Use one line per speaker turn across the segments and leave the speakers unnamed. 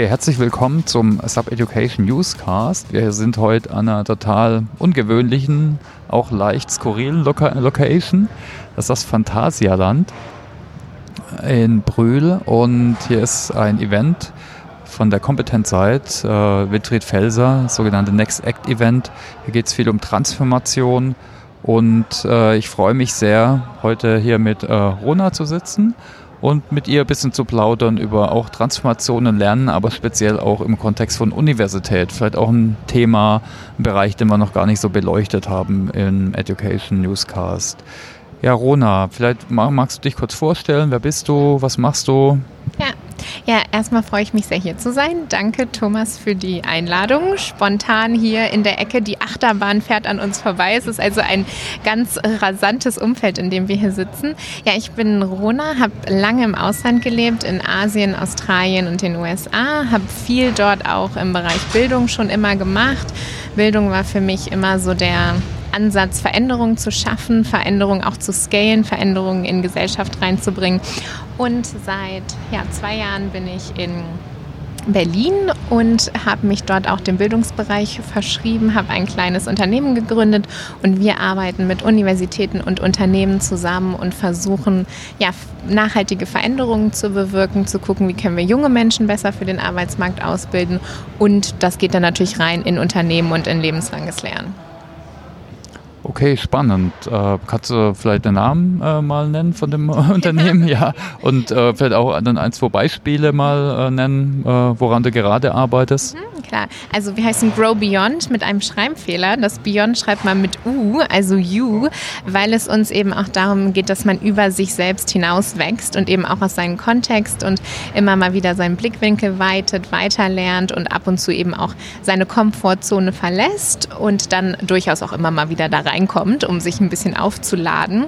Okay, herzlich willkommen zum Sub Education Newscast. Wir sind heute an einer total ungewöhnlichen, auch leicht skurrilen Loca Location. Das ist das Phantasialand in Brühl und hier ist ein Event von der Kompetenzseite, äh, Wilfried Felser, sogenannte Next Act Event. Hier geht es viel um Transformation und äh, ich freue mich sehr, heute hier mit äh, Rona zu sitzen und mit ihr ein bisschen zu plaudern über auch Transformationen lernen, aber speziell auch im Kontext von Universität. Vielleicht auch ein Thema, ein Bereich, den wir noch gar nicht so beleuchtet haben im Education Newscast. Ja, Rona, vielleicht magst du dich kurz vorstellen. Wer bist du? Was machst du?
Ja, ja, erstmal freue ich mich sehr hier zu sein. Danke Thomas für die Einladung. Spontan hier in der Ecke, die Achterbahn fährt an uns vorbei. Es ist also ein ganz rasantes Umfeld, in dem wir hier sitzen. Ja, ich bin Rona, habe lange im Ausland gelebt, in Asien, Australien und den USA, habe viel dort auch im Bereich Bildung schon immer gemacht. Bildung war für mich immer so der Ansatz, Veränderungen zu schaffen, Veränderungen auch zu scalen, Veränderungen in Gesellschaft reinzubringen. Und seit ja, zwei Jahren bin ich in Berlin und habe mich dort auch dem Bildungsbereich verschrieben, habe ein kleines Unternehmen gegründet und wir arbeiten mit Universitäten und Unternehmen zusammen und versuchen ja, nachhaltige Veränderungen zu bewirken, zu gucken, wie können wir junge Menschen besser für den Arbeitsmarkt ausbilden und das geht dann natürlich rein in Unternehmen und in lebenslanges Lernen.
Okay, spannend. Äh, kannst du vielleicht den Namen äh, mal nennen von dem Unternehmen? Ja. Und äh, vielleicht auch dann ein, zwei Beispiele mal äh, nennen, äh, woran du gerade arbeitest?
Mhm, klar. Also wir heißen Grow Beyond mit einem Schreibfehler. Das Beyond schreibt man mit U, also You, weil es uns eben auch darum geht, dass man über sich selbst hinaus wächst und eben auch aus seinem Kontext und immer mal wieder seinen Blickwinkel weitet, weiterlernt und ab und zu eben auch seine Komfortzone verlässt und dann durchaus auch immer mal wieder da rein reinkommt, um sich ein bisschen aufzuladen.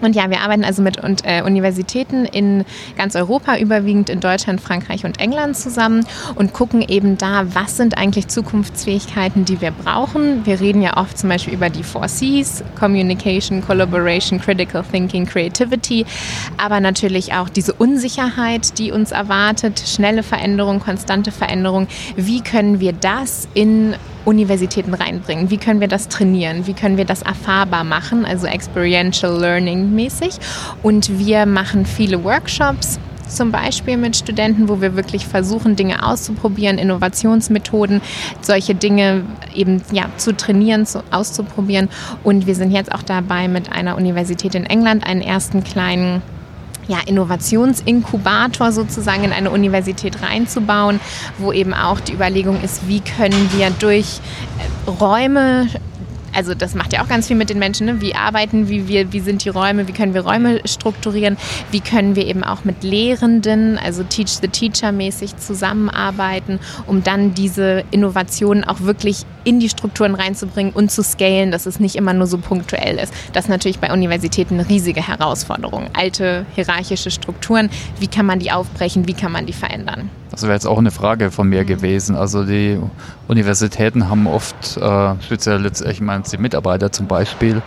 Und ja, wir arbeiten also mit äh, Universitäten in ganz Europa, überwiegend in Deutschland, Frankreich und England zusammen und gucken eben da, was sind eigentlich Zukunftsfähigkeiten, die wir brauchen. Wir reden ja oft zum Beispiel über die Four Cs, Communication, Collaboration, Critical Thinking, Creativity, aber natürlich auch diese Unsicherheit, die uns erwartet, schnelle Veränderung, konstante Veränderung. Wie können wir das in Universitäten reinbringen? Wie können wir das trainieren? Wie können wir das erfahrbar machen, also experiential learning mäßig? Und wir machen viele Workshops zum Beispiel mit Studenten, wo wir wirklich versuchen, Dinge auszuprobieren, Innovationsmethoden, solche Dinge eben ja, zu trainieren, zu, auszuprobieren. Und wir sind jetzt auch dabei, mit einer Universität in England einen ersten kleinen ja, Innovationsinkubator sozusagen in eine Universität reinzubauen, wo eben auch die Überlegung ist, wie können wir durch äh, Räume also das macht ja auch ganz viel mit den Menschen, ne? wie arbeiten, wie, wir, wie sind die Räume, wie können wir Räume strukturieren, wie können wir eben auch mit Lehrenden, also Teach the Teacher mäßig zusammenarbeiten, um dann diese Innovationen auch wirklich in die Strukturen reinzubringen und zu scalen, dass es nicht immer nur so punktuell ist. Das ist natürlich bei Universitäten eine riesige Herausforderung. Alte hierarchische Strukturen, wie kann man die aufbrechen, wie kann man die verändern?
Das wäre jetzt auch eine Frage von mir gewesen. Also die Universitäten haben oft, äh, speziell jetzt, ich meine die Mitarbeiter zum Beispiel,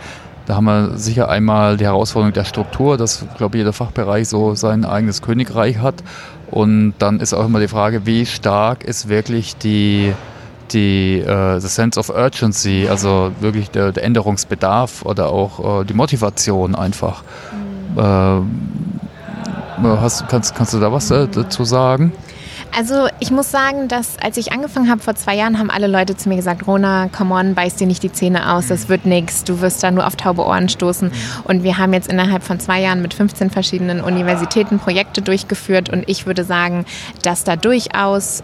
da haben wir sicher einmal die Herausforderung der Struktur, dass, glaube ich, jeder Fachbereich so sein eigenes Königreich hat. Und dann ist auch immer die Frage, wie stark ist wirklich die, die äh, the sense of urgency, also wirklich der, der Änderungsbedarf oder auch äh, die Motivation einfach. Mhm. Äh, hast, kannst, kannst du da was äh, dazu sagen?
Also ich muss sagen, dass als ich angefangen habe vor zwei Jahren, haben alle Leute zu mir gesagt, Rona, come on, beiß dir nicht die Zähne aus, das wird nichts, du wirst da nur auf taube Ohren stoßen. Und wir haben jetzt innerhalb von zwei Jahren mit 15 verschiedenen Universitäten Projekte durchgeführt und ich würde sagen, dass da durchaus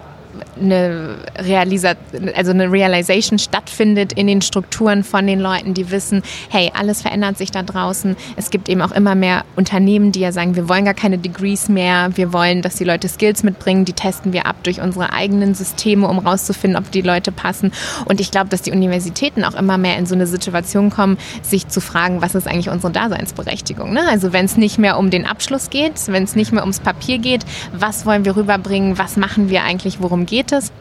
eine, Realisa also eine Realization stattfindet in den Strukturen von den Leuten, die wissen, hey, alles verändert sich da draußen. Es gibt eben auch immer mehr Unternehmen, die ja sagen, wir wollen gar keine Degrees mehr, wir wollen, dass die Leute Skills mitbringen, die testen wir ab durch unsere eigenen Systeme, um rauszufinden, ob die Leute passen. Und ich glaube, dass die Universitäten auch immer mehr in so eine Situation kommen, sich zu fragen, was ist eigentlich unsere Daseinsberechtigung? Ne? Also wenn es nicht mehr um den Abschluss geht, wenn es nicht mehr ums Papier geht, was wollen wir rüberbringen, was machen wir eigentlich, worum geht es?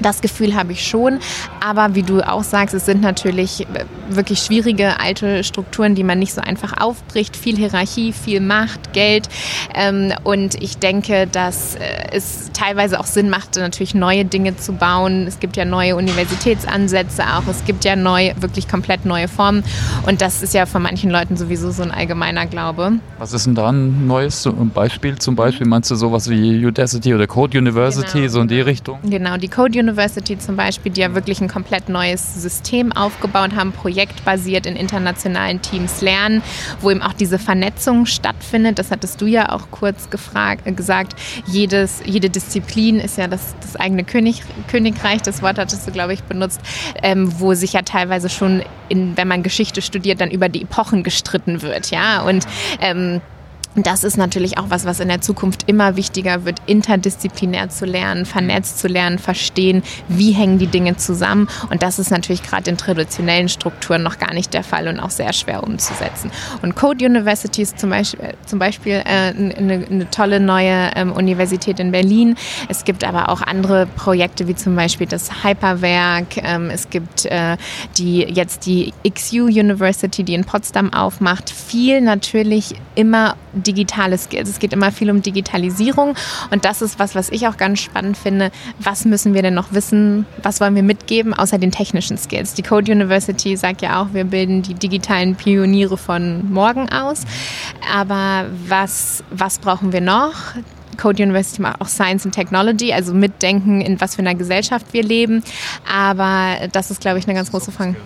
Das Gefühl habe ich schon. Aber wie du auch sagst, es sind natürlich äh, wirklich schwierige alte Strukturen, die man nicht so einfach aufbricht. Viel Hierarchie, viel Macht, Geld. Ähm, und ich denke, dass äh, es teilweise auch Sinn macht, natürlich neue Dinge zu bauen. Es gibt ja neue Universitätsansätze auch. Es gibt ja neue, wirklich komplett neue Formen. Und das ist ja von manchen Leuten sowieso so ein allgemeiner Glaube.
Was ist denn da ein neues Beispiel? Zum Beispiel meinst du sowas wie Udacity oder Code University, genau. so in die Richtung?
Genau, die Code University zum Beispiel, die ja wirklich ein komplett neues System aufgebaut haben, projektbasiert in internationalen Teams lernen, wo eben auch diese Vernetzung stattfindet. Das hattest du ja auch kurz gefragt, äh, gesagt. Jedes, jede Disziplin ist ja das, das eigene König, Königreich, das Wort hattest du, glaube ich, benutzt, ähm, wo sich ja teilweise schon, in, wenn man Geschichte studiert, dann über die Epochen gestritten wird. Ja? Und ähm, das ist natürlich auch was, was in der Zukunft immer wichtiger wird, interdisziplinär zu lernen, vernetzt zu lernen, verstehen, wie hängen die Dinge zusammen. Und das ist natürlich gerade in traditionellen Strukturen noch gar nicht der Fall und auch sehr schwer umzusetzen. Und Code University ist zum Beispiel, äh, zum Beispiel äh, eine, eine, tolle neue ähm, Universität in Berlin. Es gibt aber auch andere Projekte, wie zum Beispiel das Hyperwerk. Ähm, es gibt äh, die, jetzt die XU University, die in Potsdam aufmacht. Viel natürlich immer digitale Skills. Es geht immer viel um Digitalisierung und das ist was, was ich auch ganz spannend finde. Was müssen wir denn noch wissen? Was wollen wir mitgeben außer den technischen Skills? Die Code University sagt ja auch, wir bilden die digitalen Pioniere von morgen aus. Aber was, was brauchen wir noch? Code University macht auch Science and Technology, also mitdenken, in was für einer Gesellschaft wir leben. Aber das ist, glaube ich, eine ganz große Frage.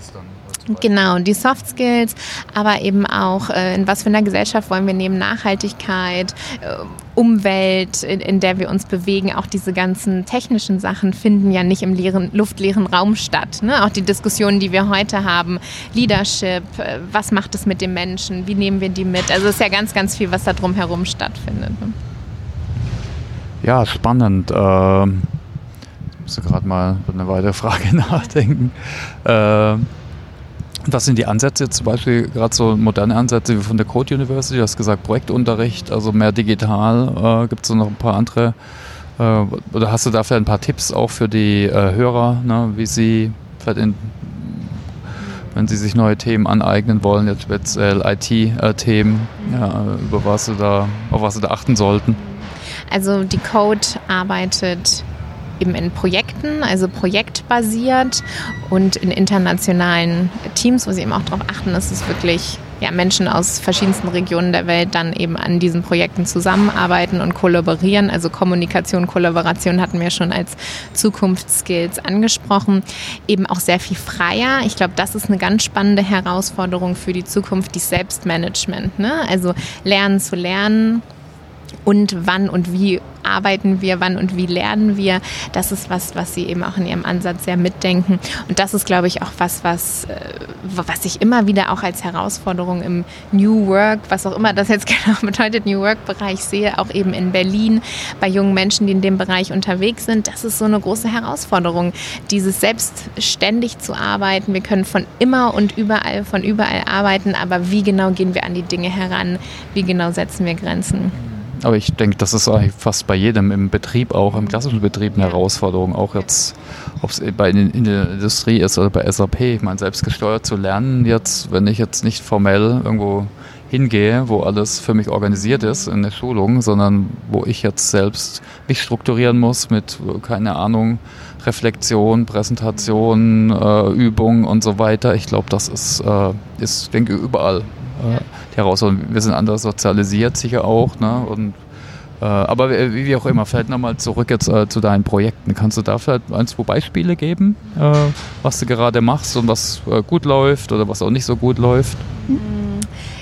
Genau, die Soft Skills, aber eben auch, äh, in was für einer Gesellschaft wollen wir neben Nachhaltigkeit, äh, Umwelt, in, in, der wir uns bewegen, auch diese ganzen technischen Sachen finden ja nicht im leeren, luftleeren Raum statt. Ne? Auch die Diskussionen, die wir heute haben, Leadership, äh, was macht es mit den Menschen, wie nehmen wir die mit? Also es ist ja ganz, ganz viel, was da drumherum stattfindet. Ne?
Ja, spannend. Ähm, ich muss gerade mal eine weitere Frage nachdenken. Ähm, was sind die Ansätze, zum Beispiel gerade so moderne Ansätze wie von der Code University? Du hast gesagt Projektunterricht, also mehr digital. Äh, Gibt es noch ein paar andere? Äh, oder hast du dafür ein paar Tipps auch für die äh, Hörer, ne, wie sie in, wenn sie sich neue Themen aneignen wollen, jetzt speziell IT-Themen, ja, über was sie da, auf was sie da achten sollten?
Also die Code arbeitet eben in Projekten, also projektbasiert und in internationalen Teams, wo sie eben auch darauf achten, dass es wirklich ja, Menschen aus verschiedensten Regionen der Welt dann eben an diesen Projekten zusammenarbeiten und kollaborieren. Also Kommunikation, Kollaboration hatten wir schon als Zukunftsskills angesprochen. Eben auch sehr viel freier. Ich glaube, das ist eine ganz spannende Herausforderung für die Zukunft, die Selbstmanagement. Ne? Also lernen zu lernen, und wann und wie arbeiten wir, wann und wie lernen wir. Das ist was, was Sie eben auch in Ihrem Ansatz sehr mitdenken. Und das ist, glaube ich, auch was, was, äh, was ich immer wieder auch als Herausforderung im New Work, was auch immer das jetzt genau bedeutet, New Work-Bereich sehe, auch eben in Berlin bei jungen Menschen, die in dem Bereich unterwegs sind. Das ist so eine große Herausforderung, dieses selbstständig zu arbeiten. Wir können von immer und überall, von überall arbeiten, aber wie genau gehen wir an die Dinge heran? Wie genau setzen wir Grenzen?
Aber ich denke, das ist eigentlich fast bei jedem im Betrieb, auch im klassischen Betrieb eine Herausforderung. Auch jetzt, ob es bei in der Industrie ist oder bei SAP. Ich meine, selbst gesteuert zu lernen jetzt, wenn ich jetzt nicht formell irgendwo hingehe, wo alles für mich organisiert ist in der Schulung, sondern wo ich jetzt selbst mich strukturieren muss mit, keine Ahnung, Reflexion, Präsentation, äh, Übung und so weiter. Ich glaube, das ist, äh, ist, denke überall äh, die Herausforderung. Wir sind anders sozialisiert sicher auch. Ne? Und, äh, aber wie, wie, auch immer, vielleicht nochmal zurück jetzt äh, zu deinen Projekten. Kannst du da vielleicht ein, zwei Beispiele geben, äh, was du gerade machst und was äh, gut läuft oder was auch nicht so gut läuft?
Mhm.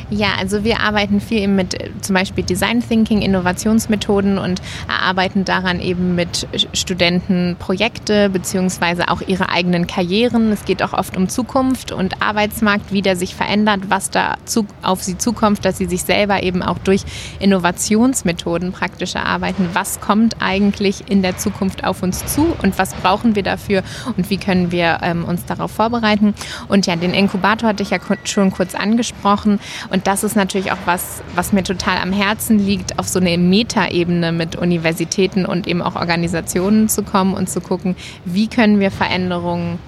Ja, also wir arbeiten viel mit äh, zum Beispiel Design Thinking, Innovationsmethoden und erarbeiten daran eben mit Studenten Projekte beziehungsweise auch ihre eigenen Karrieren. Es geht auch oft um Zukunft und Arbeitsmarkt, wie der sich verändert, was da zu, auf sie zukommt, dass sie sich selber eben auch durch Innovationsmethoden praktisch erarbeiten. Was kommt eigentlich in der Zukunft auf uns zu und was brauchen wir dafür und wie können wir ähm, uns darauf vorbereiten? Und ja, den Inkubator hatte ich ja schon kurz angesprochen. Und Und das ist natürlich auch was, was mir total am Herzen liegt, auf so eine Metaebene mit Universitäten und eben auch Organisationen zu kommen und zu gucken, wie können wir Veränderungen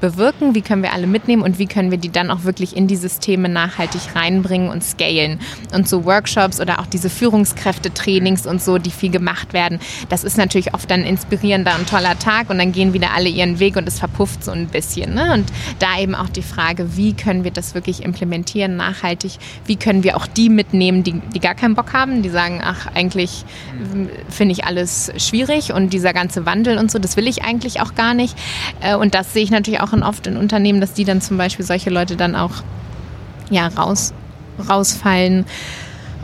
bewirken, wie können wir alle mitnehmen und wie können wir die dann auch wirklich in die Systeme nachhaltig reinbringen und scalen. Und so Workshops oder auch diese Führungskräftetrainings und so, die viel gemacht werden, das ist natürlich oft ein inspirierender und toller Tag und dann gehen wieder alle ihren Weg und es verpufft so ein bisschen. Ne? Und da eben auch die Frage, wie können wir das wirklich implementieren, nachhaltig, wie können wir auch die mitnehmen, die, die gar keinen Bock haben, die sagen, ach, eigentlich finde ich alles schwierig und dieser ganze Wandel und so, das will ich eigentlich auch gar nicht. Äh, und das sehe ich natürlich auch in, oft in Unternehmen, dass die dann zum Beispiel solche Leute dann auch ja, raus, rausfallen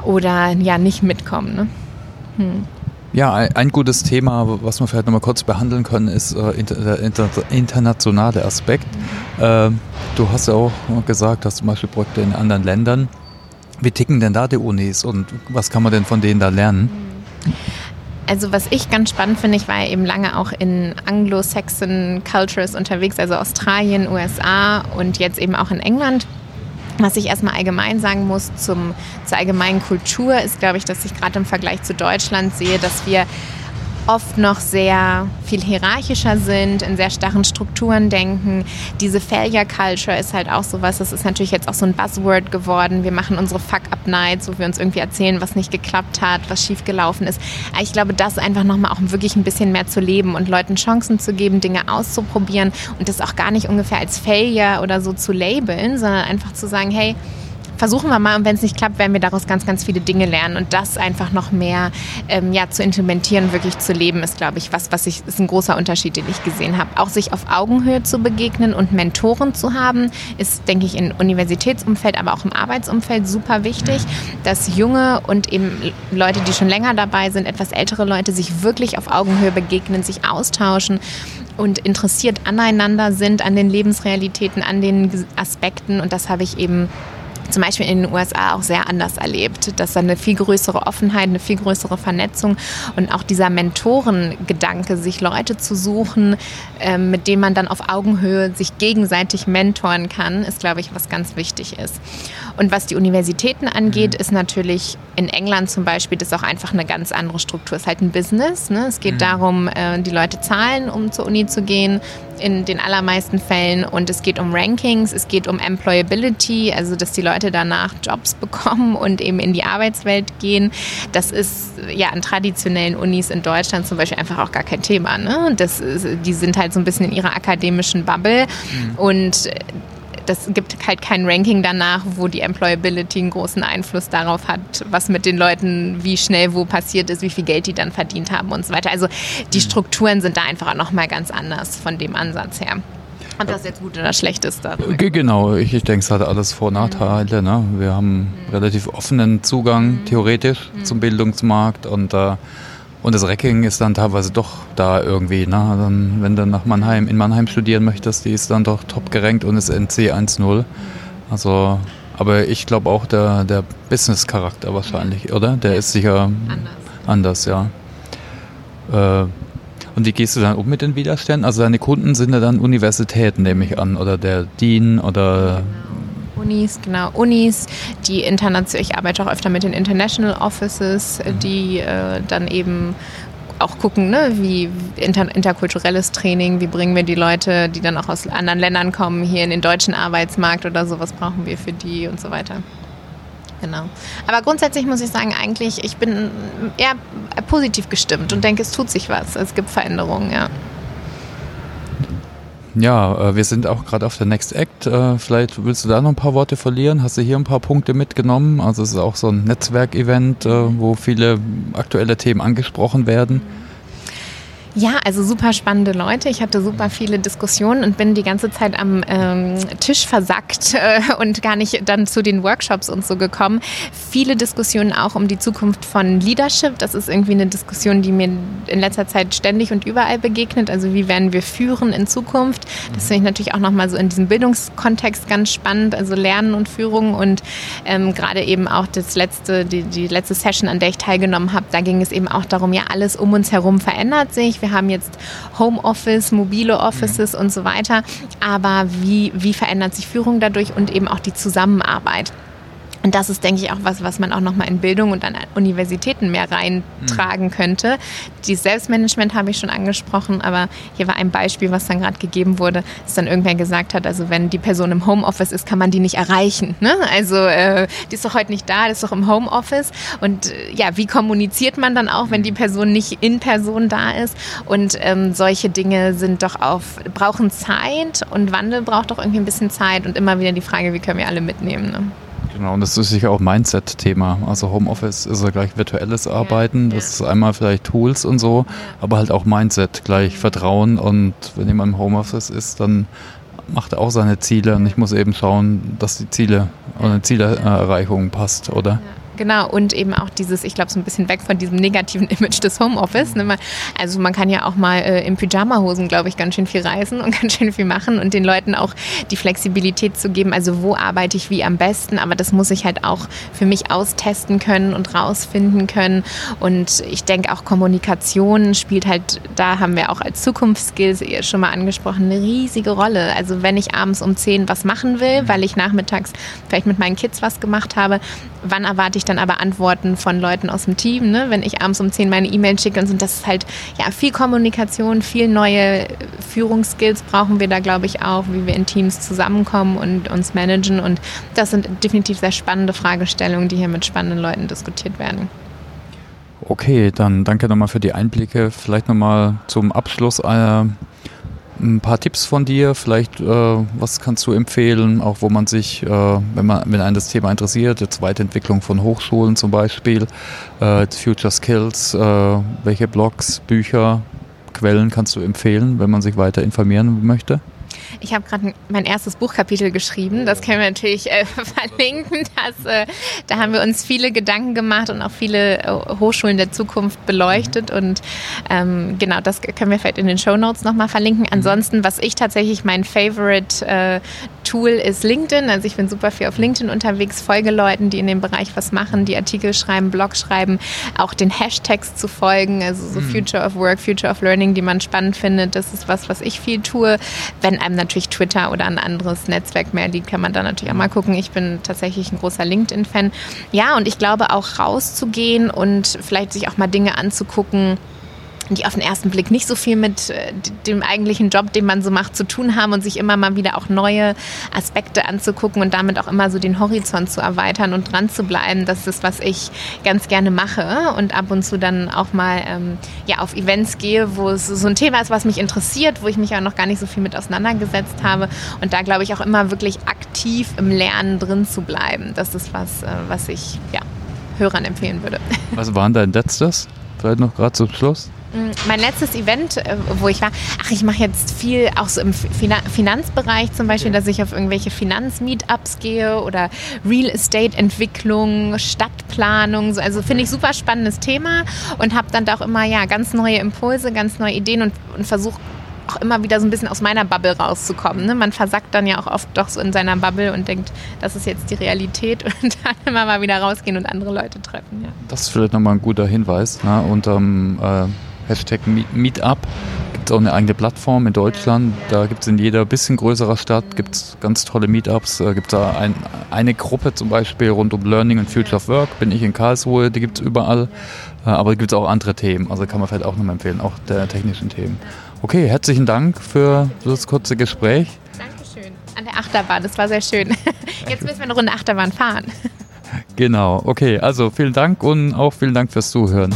oder ja nicht mitkommen. Ne?
Hm. Ja, ein gutes Thema, was wir vielleicht nochmal kurz behandeln können, ist äh, der inter internationale Aspekt. Mhm. Äh, du hast ja auch gesagt, dass zum Beispiel Projekte in anderen Ländern. Wie ticken denn da die Unis und was kann man denn von denen da lernen?
Also was ich ganz spannend finde, ich war ja eben lange auch in Anglo-Saxon Cultures unterwegs, also Australien, USA und jetzt eben auch in England. Was ich erstmal allgemein sagen muss zum, zur allgemeinen Kultur ist, glaube ich, dass ich gerade im Vergleich zu Deutschland sehe, dass wir oft noch sehr viel hierarchischer sind, in sehr starren Strukturen denken. Diese Failure Culture ist halt auch sowas, das ist natürlich jetzt auch so ein Buzzword geworden. Wir machen unsere Fuck-Up-Nights, wo wir uns irgendwie erzählen, was nicht geklappt hat, was schief gelaufen ist. Ich glaube, das einfach nochmal auch wirklich ein bisschen mehr zu leben und Leuten Chancen zu geben, Dinge auszuprobieren und das auch gar nicht ungefähr als Failure oder so zu labeln, sondern einfach zu sagen, hey, versuchen wir mal und wenn es nicht klappt, werden wir daraus ganz, ganz viele Dinge lernen und das einfach noch mehr ähm, ja, zu implementieren, wirklich zu leben, ist, glaube ich, was, was ich, ist ein großer Unterschied, den ich gesehen habe. Auch sich auf Augenhöhe zu begegnen und Mentoren zu haben, ist, denke ich, im Universitätsumfeld, aber auch im Arbeitsumfeld super wichtig, dass junge und eben Leute, die schon länger dabei sind, etwas ältere Leute sich wirklich auf Augenhöhe begegnen, sich austauschen und interessiert aneinander sind, an den Lebensrealitäten, an den Aspekten. Und das habe ich eben zum Beispiel in den USA auch sehr anders erlebt. Dass da eine viel größere Offenheit, eine viel größere Vernetzung und auch dieser Mentorengedanke, sich Leute zu suchen, ähm, mit denen man dann auf Augenhöhe sich gegenseitig mentoren kann, ist, glaube ich, was ganz wichtig ist. Und was die Universitäten angeht, mhm. ist natürlich in England zum Beispiel, das auch einfach eine ganz andere Struktur. Es ist halt ein Business. Ne? Es geht mhm. darum, äh, die Leute zahlen, um zur Uni zu gehen in den allermeisten Fällen. Und es geht um Rankings, es geht um Employability, also dass die Leute danach Jobs bekommen und eben in die Arbeitswelt gehen. Das ist ja an traditionellen Unis in Deutschland zum Beispiel einfach auch gar kein Thema. Ne? Das die sind halt so ein bisschen in ihrer akademischen Bubble mhm. und das gibt halt kein Ranking danach, wo die Employability einen großen Einfluss darauf hat, was mit den Leuten, wie schnell wo passiert ist, wie viel Geld die dann verdient haben und so weiter. Also die mhm. Strukturen sind da einfach auch nochmal ganz anders von dem Ansatz her. Und das jetzt gut oder schlecht ist da.
Genau, ich, ich denke, es hat alles Vor- und Nachteile. Ne? Wir haben mhm. relativ offenen Zugang mhm. theoretisch mhm. zum Bildungsmarkt und äh, und das Ranking ist dann teilweise doch da irgendwie. Ne? Dann, wenn du nach Mannheim, in Mannheim studieren möchtest, die ist dann doch top gerankt und ist NC 1.0. Also, aber ich glaube auch der, der Business-Charakter wahrscheinlich, oder? Der ist sicher anders, anders ja. Äh, und wie gehst du dann um mit den Widerständen? Also deine Kunden sind ja dann Universitäten, nehme ich an, oder der Dean oder
Unis, genau, Unis, die international, ich arbeite auch öfter mit den International Offices, mhm. die äh, dann eben auch gucken, ne, wie inter interkulturelles Training, wie bringen wir die Leute, die dann auch aus anderen Ländern kommen, hier in den deutschen Arbeitsmarkt oder so, was brauchen wir für die und so weiter. Genau. Aber grundsätzlich muss ich sagen, eigentlich, ich bin eher positiv gestimmt und denke, es tut sich was. Es gibt Veränderungen, ja.
Ja, äh, wir sind auch gerade auf der Next Act. Äh, vielleicht willst du da noch ein paar Worte verlieren? Hast du hier ein paar Punkte mitgenommen? Also es ist auch so ein Netzwerkevent, äh, wo viele aktuelle Themen angesprochen werden.
Ja, also super spannende Leute. Ich hatte super viele Diskussionen und bin die ganze Zeit am ähm, Tisch versackt äh, und gar nicht dann zu den Workshops und so gekommen. Viele Diskussionen auch um die Zukunft von Leadership. Das ist irgendwie eine Diskussion, die mir in letzter Zeit ständig und überall begegnet. Also wie werden wir führen in Zukunft? Das finde ich natürlich auch nochmal so in diesem Bildungskontext ganz spannend. Also Lernen und Führung und ähm, gerade eben auch das letzte, die, die letzte Session, an der ich teilgenommen habe, da ging es eben auch darum, ja, alles um uns herum verändert sich wir haben jetzt Homeoffice, mobile Offices mhm. und so weiter. Aber wie, wie verändert sich Führung dadurch und eben auch die Zusammenarbeit? Und das ist, denke ich, auch was, was man auch nochmal in Bildung und an Universitäten mehr reintragen mhm. könnte. Die Selbstmanagement habe ich schon angesprochen, aber hier war ein Beispiel, was dann gerade gegeben wurde, dass dann irgendwer gesagt hat, also wenn die Person im Homeoffice ist, kann man die nicht erreichen. Ne? Also äh, die ist doch heute nicht da, die ist doch im Homeoffice. Und äh, ja, wie kommuniziert man dann auch, wenn die Person nicht in Person da ist? Und ähm, solche Dinge sind doch auf, brauchen Zeit und Wandel braucht doch irgendwie ein bisschen Zeit und immer wieder die Frage, wie können wir alle mitnehmen. Ne?
Genau, und das ist sicher auch Mindset-Thema. Also Homeoffice ist ja gleich virtuelles Arbeiten, das ist einmal vielleicht Tools und so, aber halt auch Mindset, gleich Vertrauen. Und wenn jemand im Homeoffice ist, dann macht er auch seine Ziele. Und ich muss eben schauen, dass die Ziele oder Zielerreichung passt, oder?
Genau, und eben auch dieses, ich glaube, so ein bisschen weg von diesem negativen Image des Homeoffice. Ne? Also man kann ja auch mal äh, in Pyjama-Hosen, glaube ich, ganz schön viel reisen und ganz schön viel machen und den Leuten auch die Flexibilität zu geben, also wo arbeite ich wie am besten, aber das muss ich halt auch für mich austesten können und rausfinden können. Und ich denke auch Kommunikation spielt halt, da haben wir auch als Zukunftsskills schon mal angesprochen, eine riesige Rolle. Also wenn ich abends um 10 was machen will, weil ich nachmittags vielleicht mit meinen Kids was gemacht habe, wann erwarte ich dann aber Antworten von Leuten aus dem Team, ne? wenn ich abends um 10 meine E-Mail schicke und das ist halt ja viel Kommunikation, viel neue Führungsskills brauchen wir da glaube ich auch, wie wir in Teams zusammenkommen und uns managen und das sind definitiv sehr spannende Fragestellungen, die hier mit spannenden Leuten diskutiert werden.
Okay, dann danke nochmal für die Einblicke. Vielleicht nochmal zum Abschluss äh, ein paar Tipps von dir. Vielleicht, äh, was kannst du empfehlen, auch wo man sich, äh, wenn man wenn einen das Thema interessiert, die Weiterentwicklung von Hochschulen zum Beispiel, äh, Future Skills, äh, welche Blogs, Bücher, Quellen kannst du empfehlen, wenn man sich weiter informieren möchte?
Ich habe gerade mein erstes Buchkapitel geschrieben. Das können wir natürlich äh, verlinken. Das, äh, da haben wir uns viele Gedanken gemacht und auch viele äh, Hochschulen der Zukunft beleuchtet. Und ähm, genau, das können wir vielleicht in den Show Notes nochmal verlinken. Ansonsten, was ich tatsächlich mein Favorite äh, Tool ist LinkedIn. Also ich bin super viel auf LinkedIn unterwegs, folge Leuten, die in dem Bereich was machen, die Artikel schreiben, Blog schreiben, auch den Hashtags zu folgen, also so mhm. Future of Work, Future of Learning, die man spannend findet. Das ist was, was ich viel tue. Wenn einem natürlich Twitter oder ein anderes Netzwerk mehr liegt, kann man da natürlich auch mal gucken. Ich bin tatsächlich ein großer LinkedIn-Fan. Ja, und ich glaube auch rauszugehen und vielleicht sich auch mal Dinge anzugucken, die auf den ersten Blick nicht so viel mit äh, dem eigentlichen Job, den man so macht, zu tun haben und sich immer mal wieder auch neue Aspekte anzugucken und damit auch immer so den Horizont zu erweitern und dran zu bleiben. Das ist, was ich ganz gerne mache und ab und zu dann auch mal ähm, ja, auf Events gehe, wo es so ein Thema ist, was mich interessiert, wo ich mich auch noch gar nicht so viel mit auseinandergesetzt habe und da glaube ich auch immer wirklich aktiv im Lernen drin zu bleiben. Das ist was, äh, was ich ja, Hörern empfehlen würde.
Was war dein letztes? Vielleicht noch gerade zum Schluss?
Mm, mein letztes Event, äh, wo ich war, ach, ich mache jetzt viel auch so im Finanzbereich zum Beispiel, dass ich auf irgendwelche Finanzmeetups gehe oder Real Estate Entwicklung, Stadtplanung. Also finde ich super spannendes Thema und habe dann da auch immer ja ganz neue Impulse, ganz neue Ideen und, und versuche auch immer wieder so ein bisschen aus meiner Bubble rauszukommen. Ne? Man versackt dann ja auch oft doch so in seiner Bubble und denkt, das ist jetzt die Realität und dann immer mal wieder rausgehen und andere Leute treffen. Ja.
Das ist vielleicht nochmal ein guter Hinweis. Ne? Und ähm, äh Hashtag Meetup. Gibt es auch eine eigene Plattform in Deutschland. Da gibt es in jeder bisschen größerer Stadt gibt's ganz tolle Meetups. Äh, gibt da ein, eine Gruppe zum Beispiel rund um Learning and Future of Work. Bin ich in Karlsruhe, die gibt es überall. Äh, aber gibt es auch andere Themen. Also kann man vielleicht auch nochmal empfehlen, auch der technischen Themen. Okay, herzlichen Dank für das kurze Gespräch.
Dankeschön. An der Achterbahn, das war sehr schön. Jetzt müssen wir eine Runde Achterbahn fahren.
Genau, okay, also vielen Dank und auch vielen Dank fürs Zuhören.